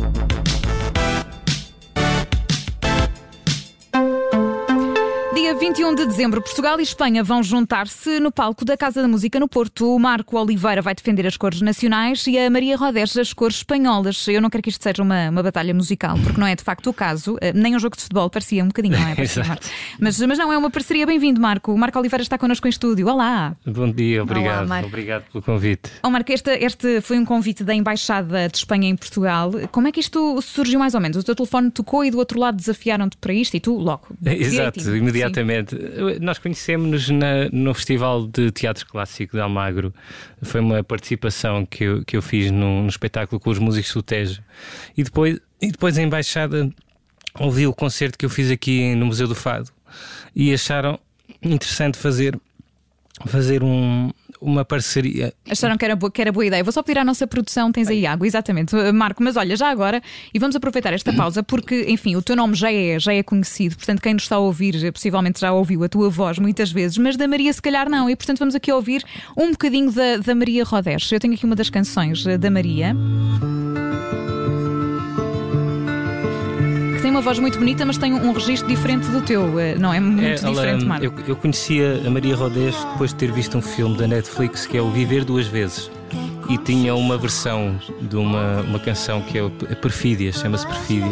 Dia 21 de dezembro, Portugal e Espanha vão juntar-se no palco da Casa da Música no Porto. O Marco Oliveira vai defender as cores nacionais e a Maria Rodés as cores espanholas. Eu não quero que isto seja uma, uma batalha musical, porque não é de facto o caso. Eh, nem um jogo de futebol, parecia um bocadinho, não é? Exato. Mas, mas não, é uma parceria. Bem-vindo, Marco. O Marco Oliveira está connosco em estúdio. Olá. Bom dia, obrigado. Marco. obrigado pelo convite. Oh, Marco, este, este foi um convite da Embaixada de Espanha em Portugal. Como é que isto surgiu mais ou menos? O teu telefone tocou e do outro lado desafiaram-te para isto e tu logo. Exato, direitinho. Nós conhecemos-nos no Festival de Teatro Clássico de Almagro. Foi uma participação que eu, que eu fiz num, num espetáculo com os músicos do Tejo. E depois, e depois a Embaixada ouviu o concerto que eu fiz aqui no Museu do Fado e acharam interessante fazer, fazer um- uma parceria. Acharam que era, boa, que era boa ideia. Vou só pedir à nossa produção, tens aí água, exatamente, Uh, Marco. Mas olha, já agora, e vamos aproveitar esta pausa, porque, enfim, o teu nome já é, já é conhecido, portanto, quem nos está a ouvir eh, possivelmente já ouviu a tua voz muitas vezes, mas da Maria, se calhar, não. E portanto, vamos aqui ouvir um bocadinho da, da Maria Rodés. Eu tenho aqui uma das canções eh, da Maria. Uma voz muito bonita, mas tem um, registro diferente do teu, eh, não é? Muito É, ela- diferente, Marco. eu, eu conhecia a Maria Rodés depois de ter visto um filme da Netflix que é o Viver Duas Vezes. E tinha uma versão de uma, uma canção que é a Perfídia, chama-se Perfídia,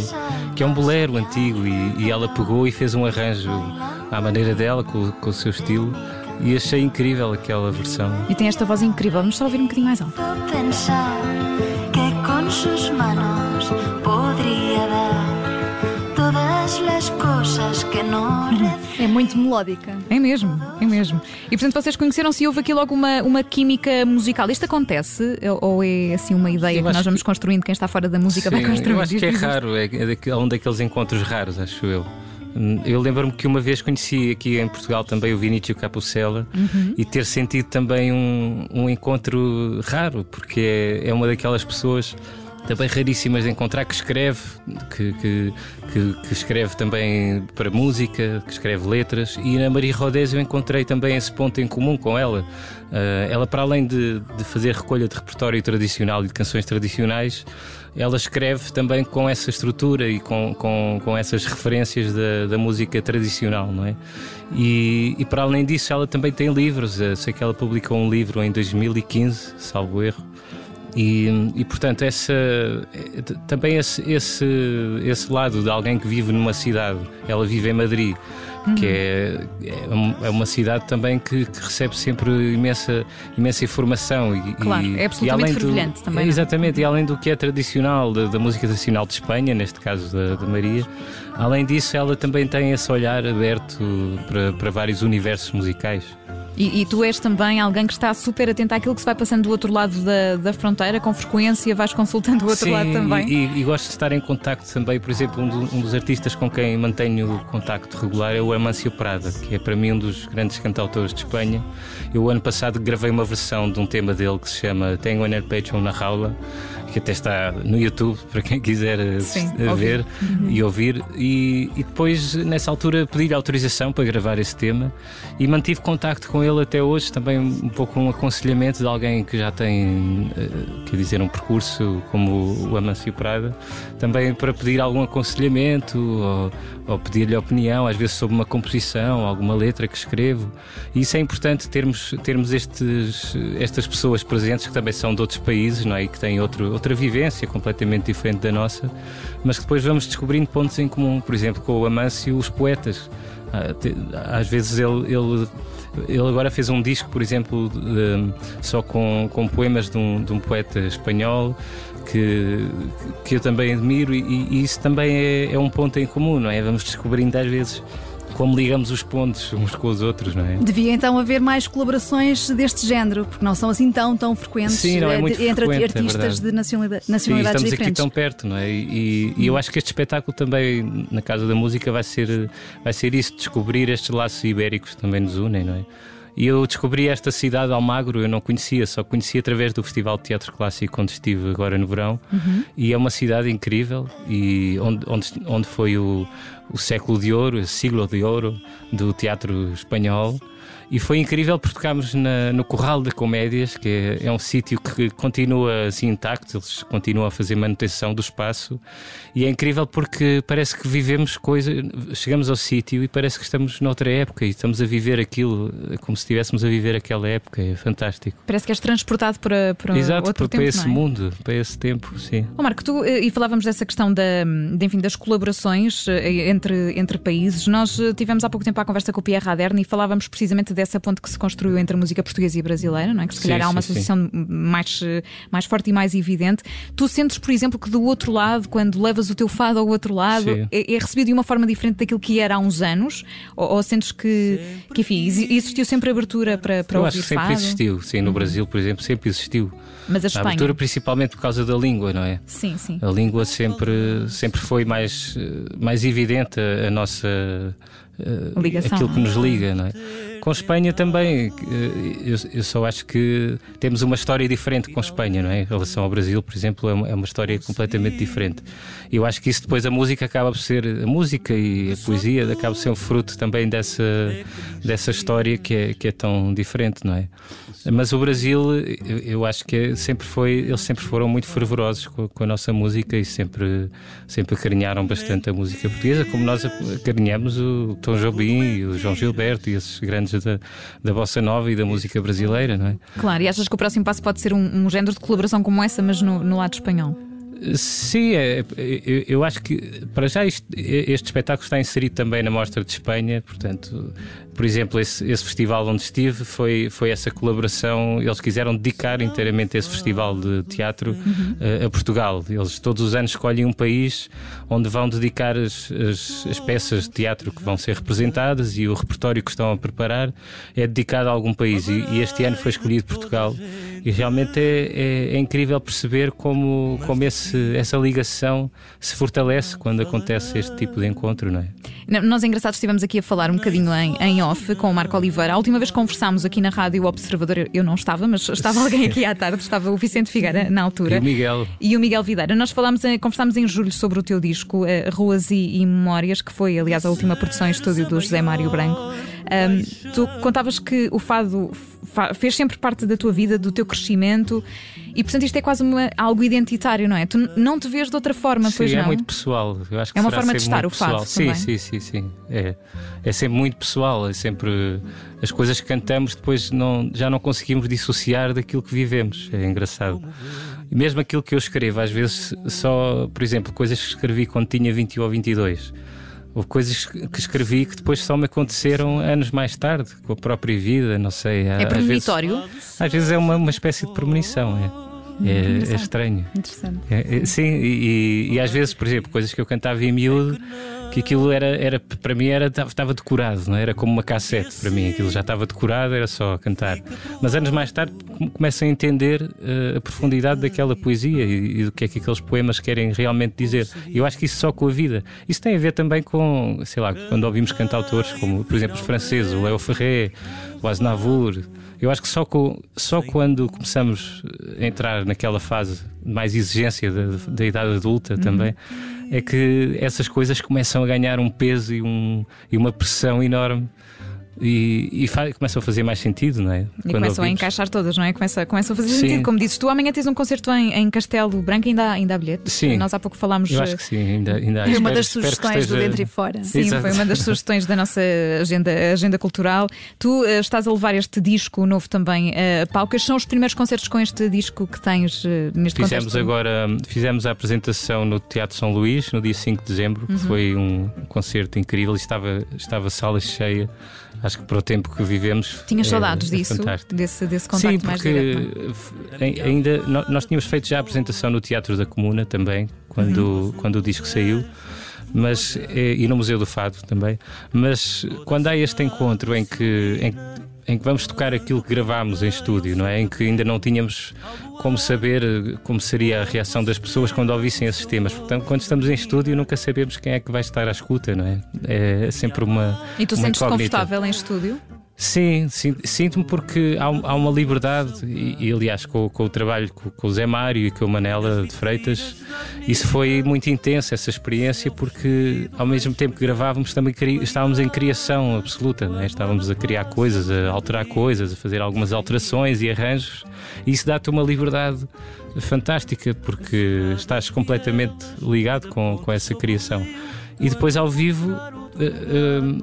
que é um bolero antigo e, e ela pegou e fez um arranjo à maneira dela, com, com o seu estilo, e achei incrível aquela versão. E tem esta voz incrível. Vamos só ouvir um bocadinho mais alto. pensar que con sus manos podría dar É muito melódica. É mesmo, é mesmo. E portanto vocês conheceram-se e houve aqui logo uma, uma química musical. Isto acontece ou é assim uma ideia que nós vamos que- construindo? Quem está fora da música vai Sim, construindo. eu acho que é raro, é, é um daqueles encontros raros, acho eu. Eu lembro-me que uma vez conheci aqui em Portugal também o Vinícius Capucella Uhum. e ter sentido também um, um encontro raro, porque é, é uma daquelas pessoas também raríssimas de encontrar que escreve, que, que, que- que escreve também para música, que escreve letras, e na Maria Rodés eu encontrei também esse ponto em comum com ela. Ah, ela, para além de, de fazer recolha de repertório tradicional e de canções tradicionais, ela escreve também com essa estrutura e com, com, com essas referências da, da música tradicional, não é? E, e para além disso, ela também tem livros. Eu sei que ela publicou um livro em 2015, salvo erro. E, e, portanto, essa, eh, também esse, esse, esse lado de alguém que vive numa cidade, ela vive em Madrid, que é, é é uma cidade também que, que recebe sempre imensa, imensa informação. E, Claro, e- é absolutamente e além do- fervilhante também, é? Exatamente, e além do que é tradicional, da, da música tradicional de Espanha, neste caso da, da Maria, além disso, ela também tem esse olhar aberto para, para vários universos musicais. E, e tu és também alguém que está super atento àquilo que se vai passando do outro lado da, da fronteira, com frequência vais consultando o outro Sim, lado também. E, e gosto de estar em contacto também, por exemplo, um, do- um dos artistas com quem mantenho contacto regular é o Amancio Prada, que é para mim um dos grandes cantautores de Espanha. Eu, ano passado, gravei uma versão de um tema dele que se chama Tenho en el pecho una jaula, que até está no YouTube, para quem quiser eh, Sim, eh, ouvir. ver e ouvir. E, e depois, nessa altura, pedi-lhe autorização para gravar esse tema e mantive contacto com ele até hoje, também um pouco um aconselhamento de alguém que já tem, eh, quer dizer, um percurso como o Amancio Prada, também para pedir algum aconselhamento ou, ou pedir-lhe opinião, às vezes sobre uma composição, alguma letra que escrevo. E isso é importante termos, termos estes, estas pessoas presentes que também são de outros países não é? e que têm outro, outra vivência completamente diferente da nossa, mas que depois vamos descobrindo pontos em comum. Por exemplo, com o Amâncio, os poetas. Ah, Às vezes ele, ele ele agora fez um disco, por exemplo, de- só com, com poemas de um, de um poeta espanhol que, que eu também admiro, e, e isso também é, é um ponto em comum, não é? Vamos descobrindo às vezes como ligamos os pontos uns com os outros, não é? Devia então haver mais colaborações deste género, porque não são assim tão, tão frequentes Sim, não é eh, muito de- entre frequente, é artistas verdade. de nacionalidade- Sim, nacionalidades estamos aqui diferentes. tão perto, não é? E, e eu acho que este espetáculo também, na Casa da Música, vai ser, vai ser isso, descobrir estes laços ibéricos que também nos unem, não é? E eu descobri esta cidade, Almagro, eu não conhecia, só conheci através do Festival de Teatro Clássico, onde estive agora no verão. E é uma cidade incrível, e onde, onde, onde foi o, o século de ouro, o siglo de ouro do teatro espanhol. E foi incrível porque tocámos na, no Corral de Comédias, que é, é um sítio que continua assim intacto, eles continuam a fazer manutenção do espaço. E é incrível porque parece que vivemos coisas. Chegamos ao sítio e parece que estamos noutra época e estamos a viver aquilo como se estivéssemos a viver aquela época. É fantástico. Parece que és transportado para, para Exato, outro para, tempo. esse não é? mundo, para esse tempo, sim. Ó Marco, tu, eh, e falávamos dessa questão da, de, enfim, das colaborações eh, entre, entre países. Nós eh, tivemos há pouco tempo a conversa com o Pierre Raderna e falávamos precisamente dessa ponte que se construiu entre a música portuguesa e brasileira, não é? Que se Sim, calhar há uma sim, sim. associação mais, eh, mais forte e mais evidente. Tu sentes, por exemplo, que do outro lado, quando levas o teu fado ao outro lado, Sim. é, é recebido de uma forma diferente daquilo que era há uns anos? Ou, ou sentes que, que, enfim, exi- existiu sempre abertura para, para Eu ouvir acho que sempre fado? existiu, sim, no Brasil, por exemplo, sempre existiu. Mas a A abertura principalmente por causa da língua, não é? Sim, sim. A língua sempre, sempre foi mais, mais evidente a, a nossa. eh, Ligação. Aquilo que nos liga, não é? Com Espanha também, eh, eu, só acho que temos uma história diferente com Espanha, não é? Em relação ao Brasil, por exemplo, é uma, é uma história completamente diferente. Eu acho que isso depois a música acaba por ser. A música e a poesia acaba por ser um fruto também dessa, dessa história que é, que é tão diferente, não é? Mas o Brasil, eu, acho que sempre foi, eles sempre foram muito fervorosos com, com a nossa música e sempre, sempre acarinharam bastante a música portuguesa, como nós acarinhamos o Tom Jobim e o João Gilberto e esses grandes da, da bossa nova e da música brasileira, não é? Claro, e achas que o próximo passo pode ser um, um género de colaboração como essa, mas no, no lado espanhol? Sim, é, eu, eu acho que para já isto- este espetáculo está inserido também na Mostra de Espanha, portanto, por exemplo, esse, esse festival onde estive foi, foi essa colaboração. Eles quiseram dedicar inteiramente esse festival de teatro eh, a Portugal. Eles todos os anos escolhem um país onde vão dedicar as, as, as peças de teatro que vão ser representadas e o repertório que estão a preparar é dedicado a algum país. E, e este ano foi escolhido Portugal. E realmente é, é- é incrível perceber como, como esse, essa ligação se fortalece quando acontece este tipo de encontro, não é? Nós, engraçados, estivemos aqui a falar um bocadinho em, em off com o Marco Oliveira. A última vez que conversámos aqui na Rádio Observador, eu- não estava, mas estava alguém aqui à tarde, estava o Vicente Figueira na E altura. o Miguel. E o Miguel Videira. Nós falámos, conversámos em julho sobre o teu disco, eh, Ruas e, e Memórias, que foi, aliás, a última produção em estúdio do José Mário Branco. Ahm, tu contavas que o fado fa- fez sempre parte da tua vida, do teu crescimento, e portanto isto é quase uma- algo identitário, não é? Tu não te vês de outra forma, pois sim, não? é muito pessoal. Eu acho que É uma forma de estar o pessoal. Sim, também. sim, sim, sim, É, é sempre muito pessoal. É sempre as coisas que cantamos depois não, já não conseguimos dissociar daquilo que vivemos. É engraçado. E mesmo aquilo que eu escrevo, às vezes só, por exemplo, coisas que escrevi quando tinha 21 ou 22. Houve coisas que escrevi que depois só me aconteceram anos mais tarde, com a própria vida, não sei. É às vezes- premonitório? Às vezes é uma, uma espécie de premonição, é. É, é estranho. Interessante. É, é, sim, e, e- às vezes, por exemplo, coisas que eu cantava em miúdo, que aquilo era, era para mim era estava decorado, não é? era como uma cassete para mim, aquilo já estava decorado, era só cantar. Mas anos mais tarde come- começo a entender eh, a profundidade daquela poesia e, e do que é que aqueles poemas querem realmente dizer. E eu acho que isso só com a vida. Isso tem a ver também com, sei lá, quando ouvimos cantautores como, por exemplo, os franceses, o Léo Ferré, o Aznavour. Eu acho que só, com, só quando começamos a entrar naquela fase de mais exigência da, da idade adulta também, é que essas coisas começam a ganhar um peso e, um, e uma pressão enorme e, e começam a fazer mais sentido, não é? E começam a encaixar todas, não é? Começa, começa a fazer Sim. sentido. Como dizes tu, amanhã tens um concerto em, em Castelo Branco, ainda há, ainda há bilhetes. Sim. Nós há pouco falámos. Eu acho que sim, ainda, ainda há. Foi uma Espero- das sugestões do esteja- Dentro e Fora. Sim, Exato. foi uma das sugestões da nossa agenda, agenda cultural. Tu eh, estás a levar este disco novo também eh, a palco. Estes são os primeiros concertos com este disco que tens eh, neste Fizemos contexto? agora, fizemos a apresentação no Teatro São Luís no dia 5 de dezembro, Uhum. que foi um concerto incrível e estava, estava sala cheia. Acho que para o tempo que vivemos. Tinhas é- saudades é disso, fantástico. desse, desse contacto Sim, mais porque é? ai- ainda nós tínhamos feito já a apresentação no Teatro da Comuna também, quando, Uhum. quando o disco saiu. Mas, eh, e no Museu do Fado também. Mas quando há este encontro em que, em, em que vamos tocar aquilo que gravámos em estúdio, não é? Em que ainda não tínhamos como saber eh, como seria a reação das pessoas quando ouvissem esses temas. Portanto, quando estamos em estúdio, nunca sabemos quem é que vai estar à escuta, não é? É sempre uma. E tu uma sentes-te confortável em estúdio? Sim, sim, sinto-me porque há, há uma liberdade, e, e, aliás, com, com o trabalho com, com o Zé Mário e com a Manela de Freitas, isso foi muito intenso, essa experiência, porque ao mesmo tempo que gravávamos, também estávamos em criação absoluta, é? estávamos a criar coisas, a alterar coisas, a fazer algumas alterações e arranjos, e isso dá-te uma liberdade fantástica, porque estás completamente ligado com, com essa criação. E depois ao vivo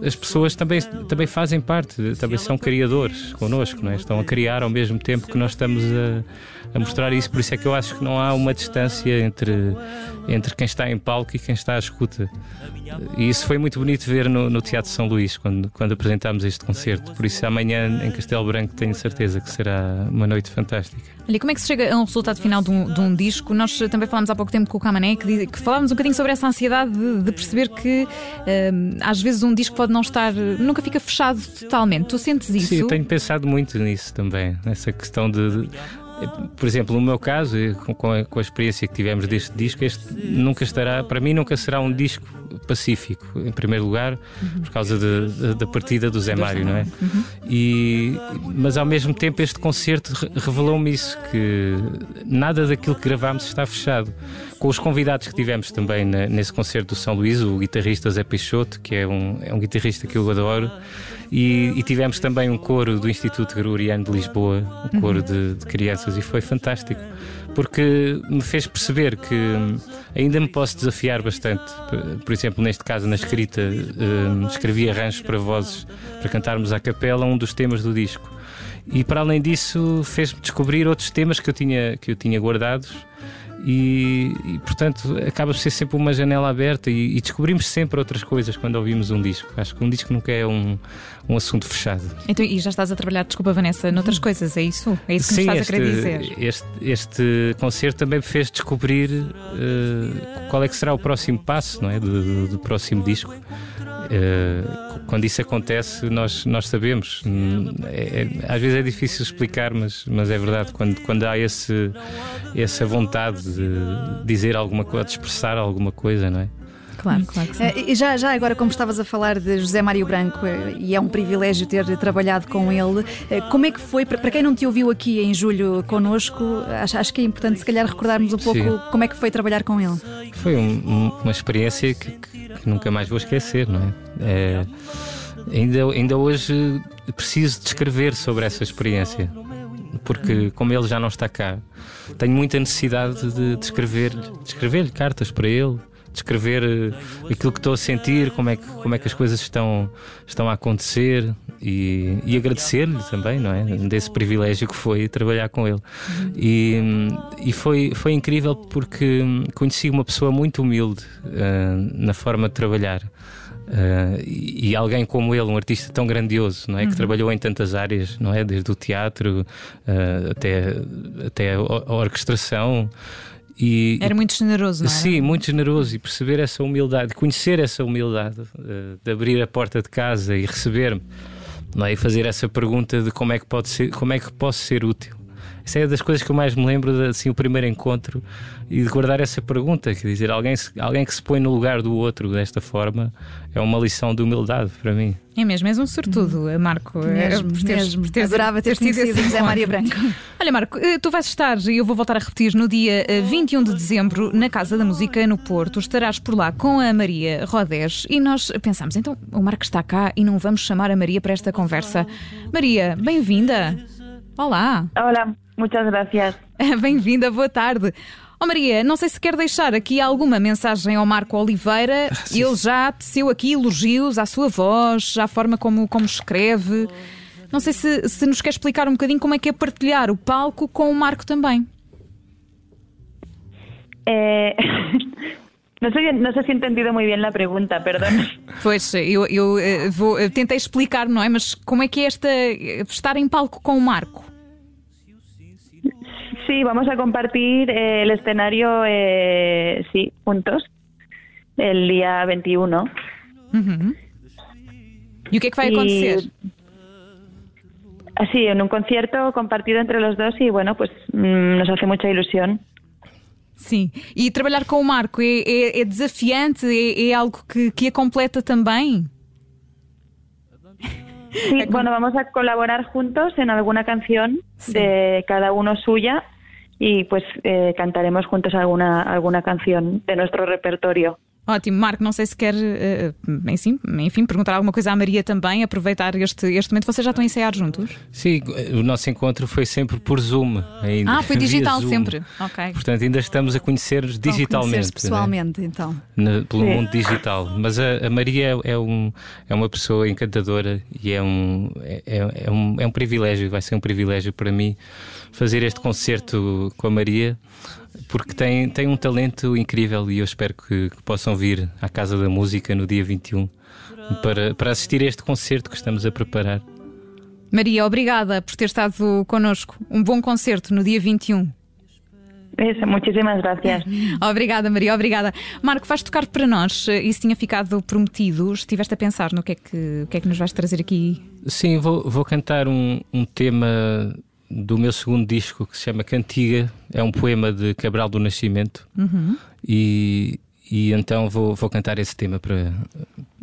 as pessoas também, também fazem parte, também são criadores connosco, não é? estão a criar ao mesmo tempo que nós estamos a, a mostrar isso. Por isso é que eu acho que não há uma distância entre, entre quem está em palco e quem está à escuta. E isso foi muito bonito ver no, no Teatro São Luís, quando, quando apresentámos este concerto. Por isso, amanhã em Castelo Branco, tenho certeza que será uma noite fantástica. Olha, como é que se chega a um resultado final de um, de um disco? Nós eh, também falámos há pouco tempo com o Camané, que, que um bocadinho sobre essa ansiedade de, de perceber que hum, às vezes um disco pode não estar, nunca fica fechado totalmente. Tu sentes isso? Sim, eu tenho pensado muito nisso também, nessa questão de. de- por exemplo, no meu caso, com- a, com a experiência que tivemos deste disco, este nunca estará, para mim, nunca será um disco pacífico, em primeiro lugar, por causa da partida do Zé Mário, não é? E, mas ao mesmo tempo, este concerto re- revelou-me isso: que nada daquilo que gravámos está fechado. Com os convidados que tivemos também na- nesse concerto do São Luís, o guitarrista Zé Peixoto, que é um, é um guitarrista que eu adoro, e, e tivemos também um coro do Instituto Gregoriano de Lisboa, um coro de, de crianças, e foi fantástico, porque me fez perceber que hum, ainda me posso desafiar bastante. Por- Por exemplo, neste caso, na escrita, hum, escrevi arranjos para vozes para cantarmos à capela um dos temas do disco. E para além disso, fez-me descobrir outros temas que eu tinha, que eu tinha guardados. E, e, portanto acaba por ser sempre uma janela aberta e, e descobrimos sempre outras coisas quando ouvimos um disco. Acho que um disco nunca é um, um assunto fechado. Então, e já estás a trabalhar, desculpa Vanessa, noutras coisas, é isso? É isso que me estás este, a querer dizer? Este, este concerto também me fez descobrir eh, qual é que será o próximo passo não é? do, do- do próximo disco. Eh, quando isso acontece, nós, nós sabemos. Hum, é- é- às vezes é difícil explicar, mas, mas é verdade. Quando, quando há esse, essa vontade de dizer alguma coisa, de expressar alguma coisa, não é? Claro, claro que sim. Eh, e já, já agora, como estavas a falar de José Mário Branco, eh, e é um privilégio ter trabalhado com ele, eh, como é que foi, para quem não te ouviu aqui em julho connosco, acho, acho que é importante se calhar recordarmos um pouco Sim. como é que foi trabalhar com ele. Foi um- um- uma experiência que, que- nunca mais vou esquecer, não é? É, ainda, ainda hoje preciso descrever sobre essa experiência, porque como ele já não está cá, tenho muita necessidade de descrever-lhe descrever cartas para ele. Descrever eh, aquilo que estou a sentir, como é que, como é que as coisas estão, estão a acontecer e, e agradecer-lhe também, não é? Desse privilégio que foi trabalhar com ele. E, e foi, foi incrível porque conheci uma pessoa muito humilde ah, na forma de trabalhar. Ah, e, e alguém como ele, um artista tão grandioso, não é? Que trabalhou em tantas áreas, não é? Desde o teatro ah, até, até a orquestração. E, Era muito generoso, não é? Sim, muito generoso e perceber essa humildade, conhecer essa humildade, eh, de abrir a porta de casa e receber-me não é? e fazer essa pergunta de como é que pode ser, como é que posso ser útil. Essa é das coisas que eu mais me lembro, de, assim, o primeiro encontro e de guardar essa pergunta, quer dizer, alguém, alguém que se põe no lugar do outro desta forma é uma lição de humildade para mim. É mesmo, és um sortudo, Marco. é, Mesmo, por teres- mesmo. por teres- Adorava ter teres tido conhecido esse José encontro. Branco. Olha, Marco, eh, tu vais estar, e eu vou voltar a repetir, no dia eh, 21 de dezembro, na Casa da Música, no Porto. Estarás por lá com a Maria Rodés e nós pensámos, então o Marco está cá e não vamos chamar a Maria para esta conversa. Maria, bem-vinda. Olá, Hola, muchas gracias. bem-vinda, boa tarde. Oh Maria, não sei se quer deixar aqui alguma mensagem ao Marco Oliveira. Ele já teceu aqui elogios à sua voz, à forma como, como escreve. Não sei se, se nos quer explicar um bocadinho como é que é partilhar o palco com o Marco também. Eh, no, sé, no sé si he entendido muy bien la pregunta, perdón. Pois, eu, eu, eh, vou, eu tentei explicar, não é? Mas como é que é esta, eh, estar em palco com o Marco? Sí, vamos a compartir eh, el escenario, eh, sí, juntos, el día 21. E o que é que vai Y- acontecer? Así, en un concierto compartido entre los dos y bueno, pues mm, nos hace mucha ilusión. Sim. E trabalhar com o Marco é, é- é desafiante? É, é algo que, que a completa também? Sí, bueno, vamos a colaborar juntos en alguna canción de cada uno suya y pues eh, cantaremos juntos alguna, alguna canción de nuestro repertorio. Ótimo, Marco, não sei se quer, eh, enfim, enfim, perguntar alguma coisa à Maria também, aproveitar este, este momento. Vocês já estão a ensaiar juntos? Sim, o nosso encontro foi sempre por Zoom. Ainda, Ah, foi digital sempre. Ok. Portanto, ainda estamos a conhecer-nos digitalmente. conhecer-se né? pessoalmente, então. Na- pelo Sim. mundo digital. Mas a, a Maria é, um, é uma pessoa encantadora e é um, é, é um, é um privilégio, vai ser um privilégio para mim fazer este concerto com a Maria, porque tem, tem um talento incrível e eu espero que, que possam vir à Casa da Música no dia 21 para, para assistir a este concerto que estamos a preparar. Maria, obrigada por ter estado connosco. Um bom concerto no dia 21. Eso, muchísimas gracias. Obrigada, Maria, obrigada. Marco, vais tocar para nós. Isso tinha ficado prometido. Estiveste a pensar no que é que, que, é que nos vais trazer aqui? Sim, vou, vou cantar um, um tema do meu segundo disco que se chama Cantiga. É um poema de Cabral do Nascimento. E, e então vou, vou cantar esse tema para,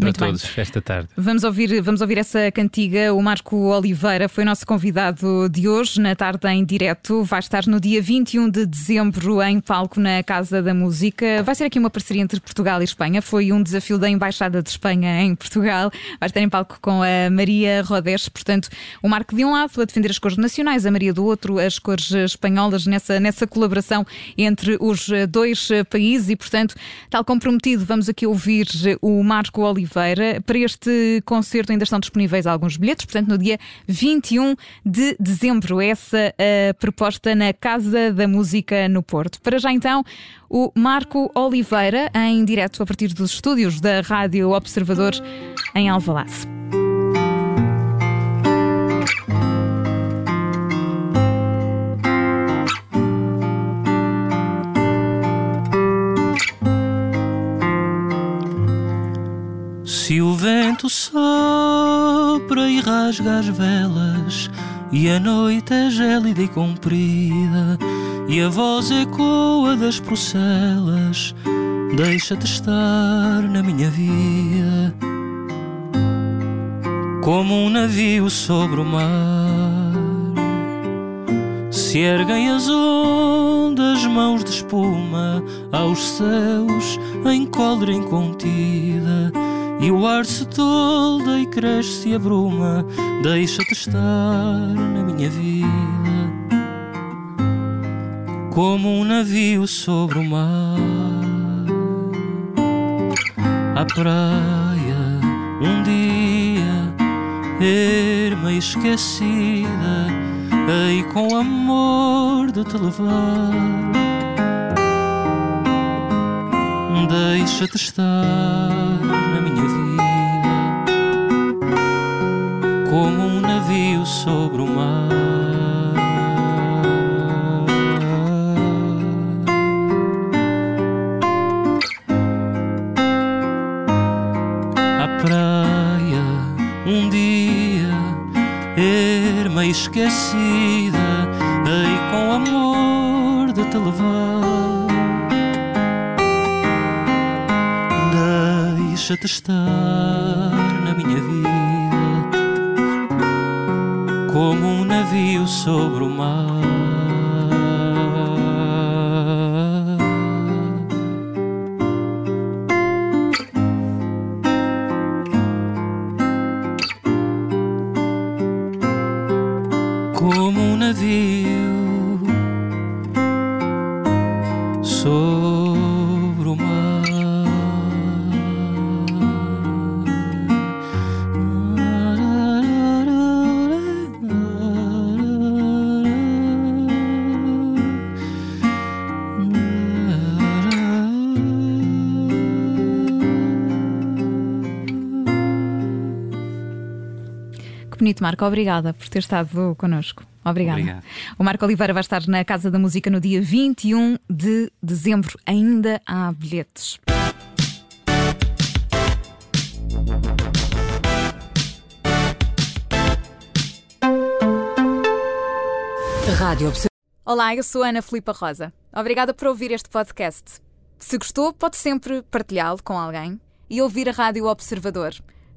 para Muito bem. todos esta tarde. Vamos ouvir, vamos ouvir essa cantiga. O Marco Oliveira foi nosso convidado de hoje, na tarde em direto. Vai estar no dia 21 de dezembro em palco na Casa da Música. Vai ser aqui uma parceria entre Portugal e Espanha. Foi um desafio da Embaixada de Espanha em Portugal. Vai estar em palco com a Maria Rodés. Portanto, o Marco de um lado a defender as cores nacionais, a Maria do outro as cores espanholas nessa, nessa colaboração entre os dois países e, portanto, tal como prometido, vamos aqui ouvir o Marco Oliveira. Para este concerto ainda estão disponíveis alguns bilhetes, portanto, no dia 21 de dezembro. Essa a proposta na Casa da Música no Porto. Para já então, o Marco Oliveira, em direto a partir dos estúdios da Rádio Observador em Alvalade. Rasga as velas, e a noite é gélida e comprida, e a voz ecoa das procelas, deixa-te estar na minha vida, como um navio sobre o mar. Se erguem as ondas, mãos de espuma, aos céus em cólera incontida, e o ar se tolda e cresce e abruma, deixa-te estar na minha vida, como um navio sobre o mar. À praia, um dia, erma e esquecida, hei com amor de te levar. Deixa-te estar na minha vida, como um navio sobre o mar. Praia, um dia, erma e esquecida, hei com amor de te levar. Deixa-te estar na minha vida, como um navio sobre o mar. Que bonito, Marco. Obrigada por ter estado connosco. Obrigada. Obrigado. O Marco Oliveira vai estar na Casa da Música no dia 21 de dezembro. Ainda há bilhetes. Rádio Olá, eu sou a Ana Filipa Rosa. Obrigada por ouvir este podcast. Se gostou, pode sempre partilhá-lo com alguém e ouvir a Rádio Observador.